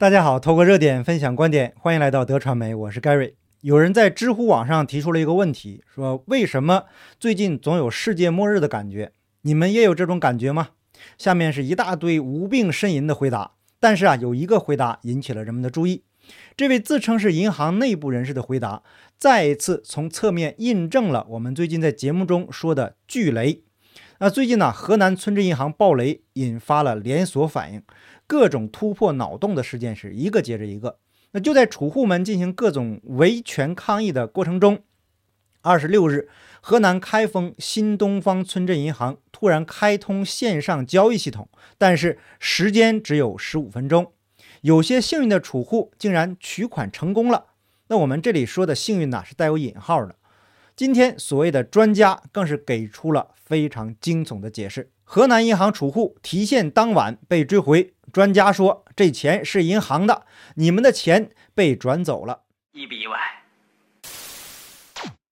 大家好，透过热点分享观点，欢迎来到德传媒，我是 Gary。有人在知乎网上提出了一个问题，说为什么最近总有世界末日的感觉？你们也有这种感觉吗？下面是一大堆无病呻吟的回答，但是啊，有一个回答引起了人们的注意。这位自称是银行内部人士的回答，再一次从侧面印证了我们最近在节目中说的巨雷。那最近呢，河南村镇银行暴雷引发了连锁反应，各种突破脑洞的事件是一个接着一个。那就在储户们进行各种维权抗议的过程中，二十六日，河南开封新东方村镇银行突然开通线上交易系统，但是时间只有十五分钟。有些幸运的储户竟然取款成功了。那我们这里说的幸运呢，是带有引号的。今天所谓的专家更是给出了非常惊悚的解释：河南银行储户提现当晚被追回，专家说这钱是银行的，你们的钱被转走了，一笔意外。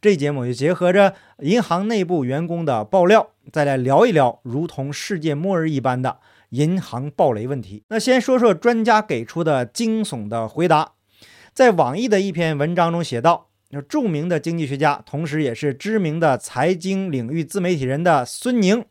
这节目就结合着银行内部员工的爆料，再来聊一聊如同世界末日一般的银行暴雷问题。那先说说专家给出的惊悚的回答，在网易的一篇文章中写道。那著名的经济学家，同时也是知名的财经领域自媒体人的孙宁，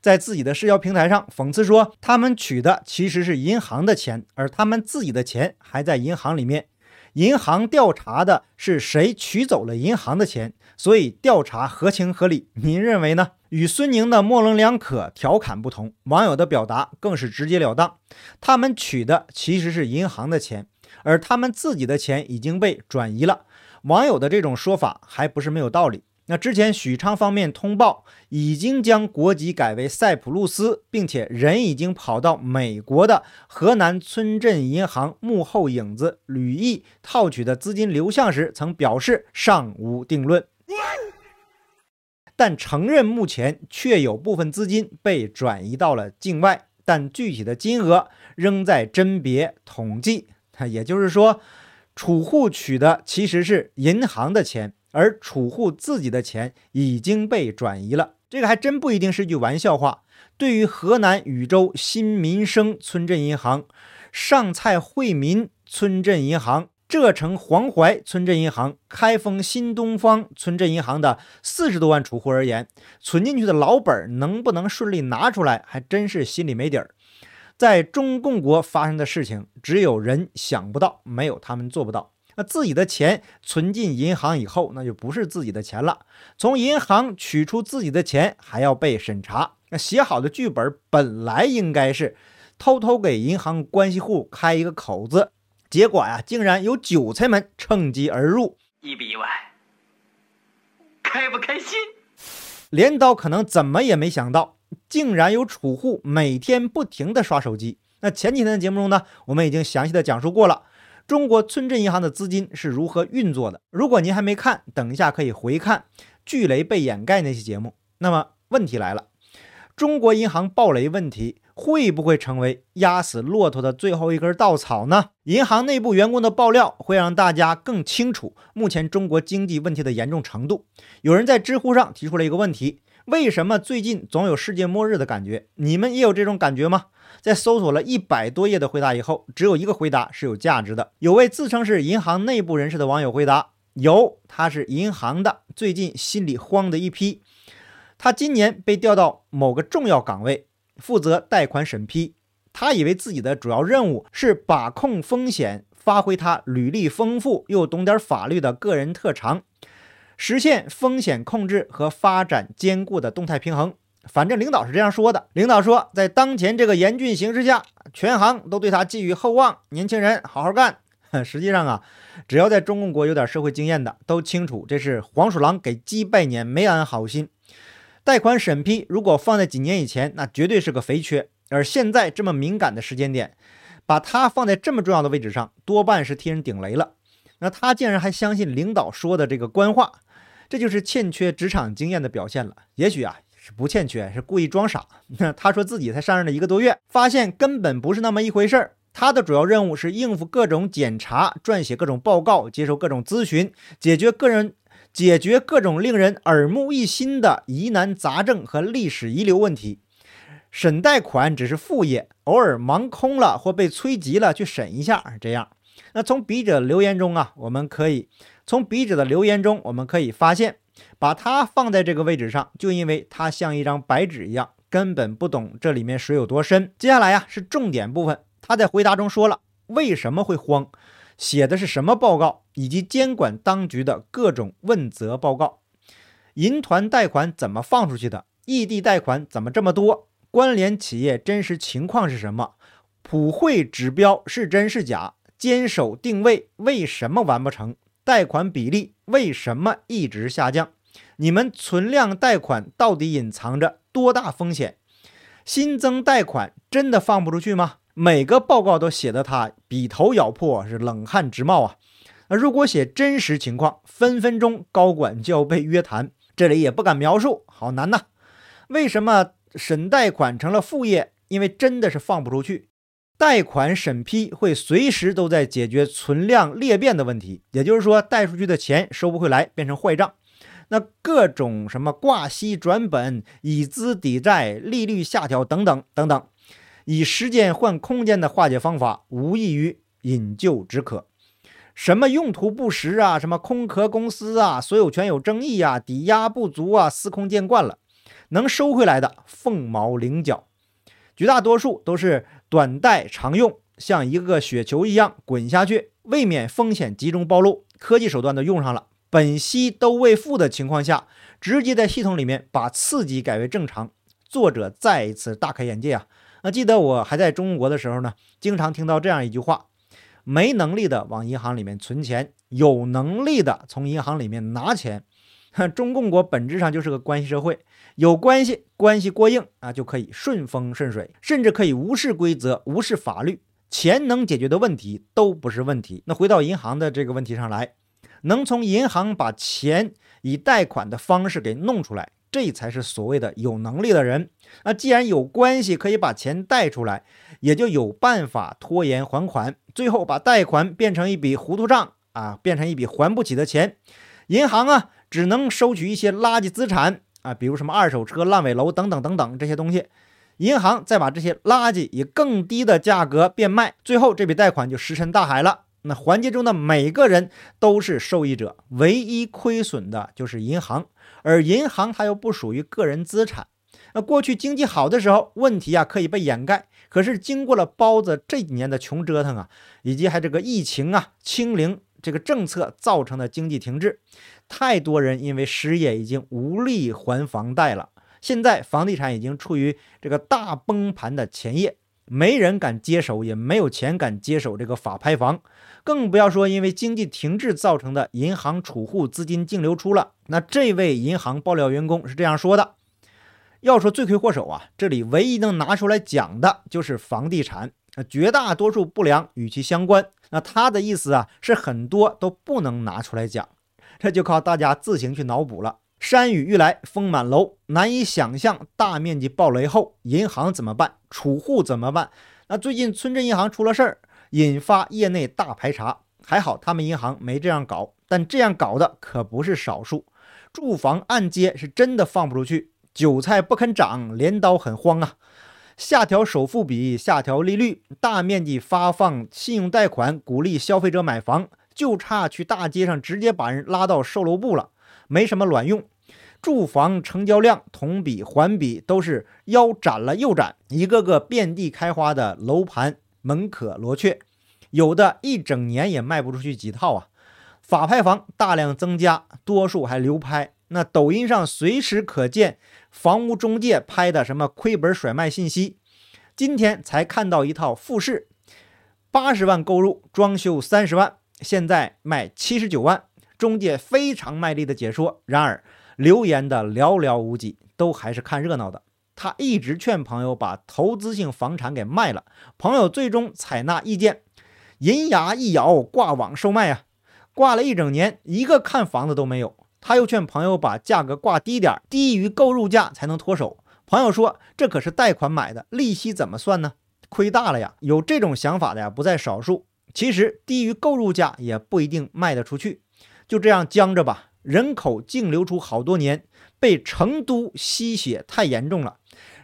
在自己的社交平台上讽刺说，他们取的其实是银行的钱，而他们自己的钱还在银行里面。银行调查的是谁取走了银行的钱，所以调查合情合理。您认为呢？与孙宁的模棱两可调侃不同，网友的表达更是直截了当，他们取的其实是银行的钱，而他们自己的钱已经被转移了。网友的这种说法还不是没有道理。那之前许昌方面通报，已经将国籍改为塞浦路斯，并且人已经跑到美国的河南村镇银行幕后影子吕毅套取的资金流向时，曾表示尚无定论，但承认目前确有部分资金被转移到了境外，但具体的金额仍在甄别统计。也就是说。储户取的其实是银行的钱，而储户自己的钱已经被转移了。这个还真不一定是句玩笑话。对于河南禹州新民生村镇银行、上蔡惠民村镇银行、浙城黄淮村镇银行、开封新东方村镇银行的四十多万储户而言，存进去的老本能不能顺利拿出来，还真是心里没底儿。在中共国发生的事情，只有人想不到，没有他们做不到。那自己的钱存进银行以后，那就不是自己的钱了。从银行取出自己的钱，还要被审查。那写好的剧本本来应该是偷偷给银行关系户开一个口子，结果呀，竟然有韭菜们趁机而入，意不意外，开不开心？镰刀可能怎么也没想到。竟然有储户每天不停地刷手机。那前几天的节目中呢，我们已经详细的讲述过了，中国村镇银行的资金是如何运作的。如果您还没看，等一下可以回看巨雷被掩盖那期节目。那么问题来了，中国银行暴雷问题会不会成为压死骆驼的最后一根稻草呢？银行内部员工的爆料会让大家更清楚目前中国经济问题的严重程度。有人在知乎上提出了一个问题。为什么最近总有世界末日的感觉？你们也有这种感觉吗？在搜索了一百多页的回答以后，只有一个回答是有价值的。有位自称是银行内部人士的网友回答：有，他是银行的，最近心里慌的一批。他今年被调到某个重要岗位，负责贷款审批。他以为自己的主要任务是把控风险，发挥他履历丰富又懂点法律的个人特长。实现风险控制和发展兼顾的动态平衡。反正领导是这样说的。领导说，在当前这个严峻形势下，全行都对他寄予厚望。年轻人，好好干。实际上啊，只要在中共国有点社会经验的，都清楚这是黄鼠狼给鸡拜年，没安好心。贷款审批如果放在几年以前，那绝对是个肥缺。而现在这么敏感的时间点，把它放在这么重要的位置上，多半是替人顶雷了。那他竟然还相信领导说的这个官话。这就是欠缺职场经验的表现了。也许啊是不欠缺，是故意装傻。他说自己才上任了一个多月，发现根本不是那么一回事儿。他的主要任务是应付各种检查、撰写各种报告、接受各种咨询、解决个人解决各种令人耳目一新的疑难杂症和历史遗留问题。审贷款只是副业，偶尔忙空了或被催急了去审一下，这样。那从笔者留言中啊，我们可以从笔者的留言中，我们可以发现，把他放在这个位置上，就因为他像一张白纸一样，根本不懂这里面水有多深。接下来呀，是重点部分，他在回答中说了为什么会慌，写的是什么报告，以及监管当局的各种问责报告。银团贷款怎么放出去的？异地贷款怎么这么多？关联企业真实情况是什么？普惠指标是真是假？坚守定位为什么完不成？贷款比例为什么一直下降？你们存量贷款到底隐藏着多大风险？新增贷款真的放不出去吗？每个报告都写得他笔头咬破，是冷汗直冒啊！那如果写真实情况，分分钟高管就要被约谈。这里也不敢描述，好难呐！为什么审贷款成了副业？因为真的是放不出去。贷款审批会随时都在解决存量裂变的问题，也就是说，贷出去的钱收不回来，变成坏账。那各种什么挂息转本、以资抵债、利率下调等等等等，以时间换空间的化解方法，无异于引咎止渴。什么用途不实啊，什么空壳公司啊，所有权有争议啊，抵押不足啊，司空见惯了。能收回来的凤毛麟角，绝大多数都是。短贷常用，像一个雪球一样滚下去，未免风险集中暴露。科技手段都用上了，本息都未付的情况下，直接在系统里面把刺激改为正常。作者再一次大开眼界啊！那记得我还在中国的时候呢，经常听到这样一句话：没能力的往银行里面存钱，有能力的从银行里面拿钱。中共国本质上就是个关系社会，有关系，关系过硬啊，就可以顺风顺水，甚至可以无视规则、无视法律，钱能解决的问题都不是问题。那回到银行的这个问题上来，能从银行把钱以贷款的方式给弄出来，这才是所谓的有能力的人。那既然有关系可以把钱贷出来，也就有办法拖延还款，最后把贷款变成一笔糊涂账啊，变成一笔还不起的钱，银行啊。只能收取一些垃圾资产啊，比如什么二手车、烂尾楼等等等等这些东西，银行再把这些垃圾以更低的价格变卖，最后这笔贷款就石沉大海了。那环节中的每个人都是受益者，唯一亏损的就是银行，而银行它又不属于个人资产。那过去经济好的时候，问题啊可以被掩盖，可是经过了包子这几年的穷折腾啊，以及还这个疫情啊、清零这个政策造成的经济停滞。太多人因为失业已经无力还房贷了，现在房地产已经处于这个大崩盘的前夜，没人敢接手，也没有钱敢接手这个法拍房，更不要说因为经济停滞造成的银行储户资金净流出了。那这位银行爆料员工是这样说的：要说罪魁祸首啊，这里唯一能拿出来讲的就是房地产，绝大多数不良与其相关。那他的意思啊，是很多都不能拿出来讲。这就靠大家自行去脑补了。山雨欲来风满楼，难以想象大面积暴雷后银行怎么办，储户怎么办？那最近村镇银行出了事儿，引发业内大排查。还好他们银行没这样搞，但这样搞的可不是少数。住房按揭是真的放不出去，韭菜不肯长，镰刀很慌啊！下调首付比，下调利率，大面积发放信用贷款，鼓励消费者买房。就差去大街上直接把人拉到售楼部了，没什么卵用。住房成交量同比环比都是腰斩了又斩，一个个遍地开花的楼盘门可罗雀，有的一整年也卖不出去几套啊。法拍房大量增加，多数还流拍。那抖音上随时可见房屋中介拍的什么亏本甩卖信息。今天才看到一套复式，八十万购入，装修三十万。现在卖七十九万，中介非常卖力的解说。然而留言的寥寥无几，都还是看热闹的。他一直劝朋友把投资性房产给卖了，朋友最终采纳意见，银牙一咬挂网售卖啊！挂了一整年，一个看房子都没有。他又劝朋友把价格挂低点，低于购入价才能脱手。朋友说：“这可是贷款买的，利息怎么算呢？亏大了呀！”有这种想法的呀，不在少数。其实低于购入价也不一定卖得出去，就这样僵着吧。人口净流出好多年，被成都吸血太严重了，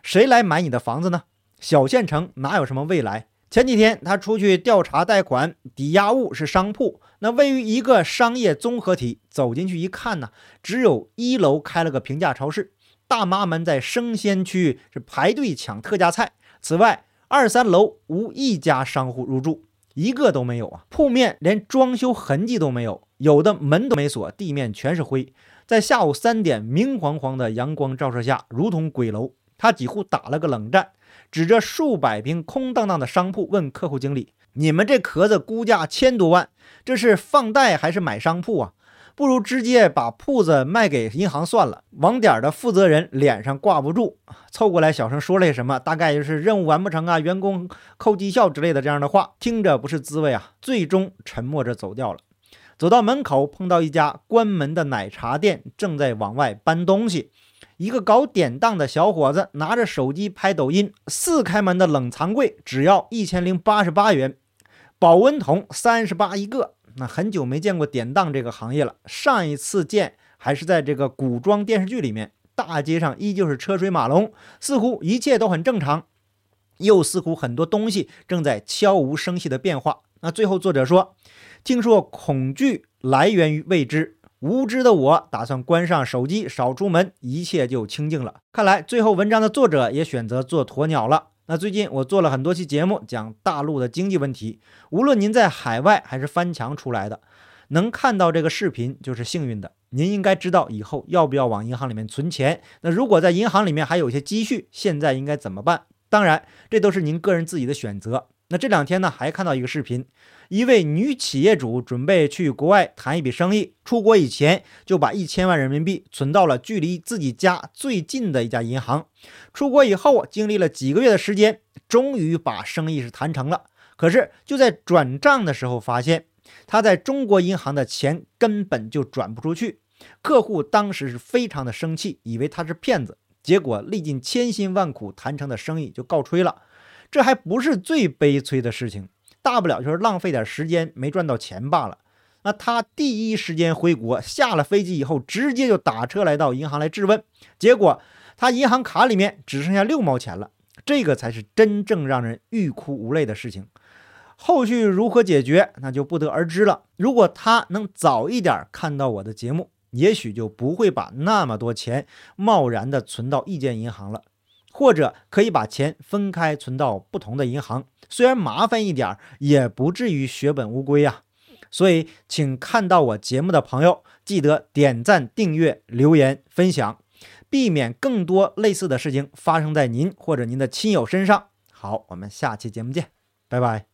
谁来买你的房子呢？小县城哪有什么未来？前几天他出去调查贷款，抵押物是商铺。那位于一个商业综合体，走进去一看呢，只有一楼开了个平价超市，大妈们在生鲜区是排队抢特价菜。此外，二三楼无一家商户入住，一个都没有啊！铺面连装修痕迹都没有，有的门都没锁，地面全是灰。在下午三点明晃晃的阳光照射下，如同鬼楼。他几乎打了个冷战。指着数百平空荡荡的商铺问客户经理：“你们这壳子估价千多万，这是放贷还是买商铺啊？不如直接把铺子卖给银行算了。”网点的负责人脸上挂不住，凑过来小声说了些什么，大概就是任务完不成啊，员工扣绩效之类的这样的话，听着不是滋味啊。最终沉默着走掉了。走到门口，碰到一家关门的奶茶店，正在往外搬东西。一个搞典当的小伙子拿着手机拍抖音，四开门的冷藏柜只要一千零八十八元，保温桶三十八一个。那很久没见过典当这个行业了，上一次见还是在这个古装电视剧里面。大街上依旧是车水马龙，似乎一切都很正常，又似乎很多东西正在悄无声息的变化。那最后作者说，听说恐惧来源于未知。无知的我打算关上手机，少出门，一切就清静了。看来最后文章的作者也选择做鸵鸟了。那最近我做了很多期节目，讲大陆的经济问题。无论您在海外还是翻墙出来的，能看到这个视频就是幸运的。您应该知道以后要不要往银行里面存钱。那如果在银行里面还有一些积蓄，现在应该怎么办？当然，这都是您个人自己的选择。那这两天呢，还看到一个视频。一位女企业主准备去国外谈一笔生意，出国以前就把一千万人民币存到了距离自己家最近的一家银行。出国以后，经历了几个月的时间，终于把生意是谈成了。可是就在转账的时候，发现他在中国银行的钱根本就转不出去。客户当时是非常的生气，以为他是骗子。结果历尽千辛万苦谈成的生意就告吹了。这还不是最悲催的事情。大不了就是浪费点时间没赚到钱罢了。那他第一时间回国，下了飞机以后，直接就打车来到银行来质问。结果他银行卡里面只剩下六毛钱了，这个才是真正让人欲哭无泪的事情。后续如何解决，那就不得而知了。如果他能早一点看到我的节目，也许就不会把那么多钱贸然的存到一间银行了。或者可以把钱分开存到不同的银行，虽然麻烦一点，也不至于血本无归啊。所以，请看到我节目的朋友，记得点赞、订阅、留言、分享，避免更多类似的事情发生在您或者您的亲友身上。好，我们下期节目见，拜拜。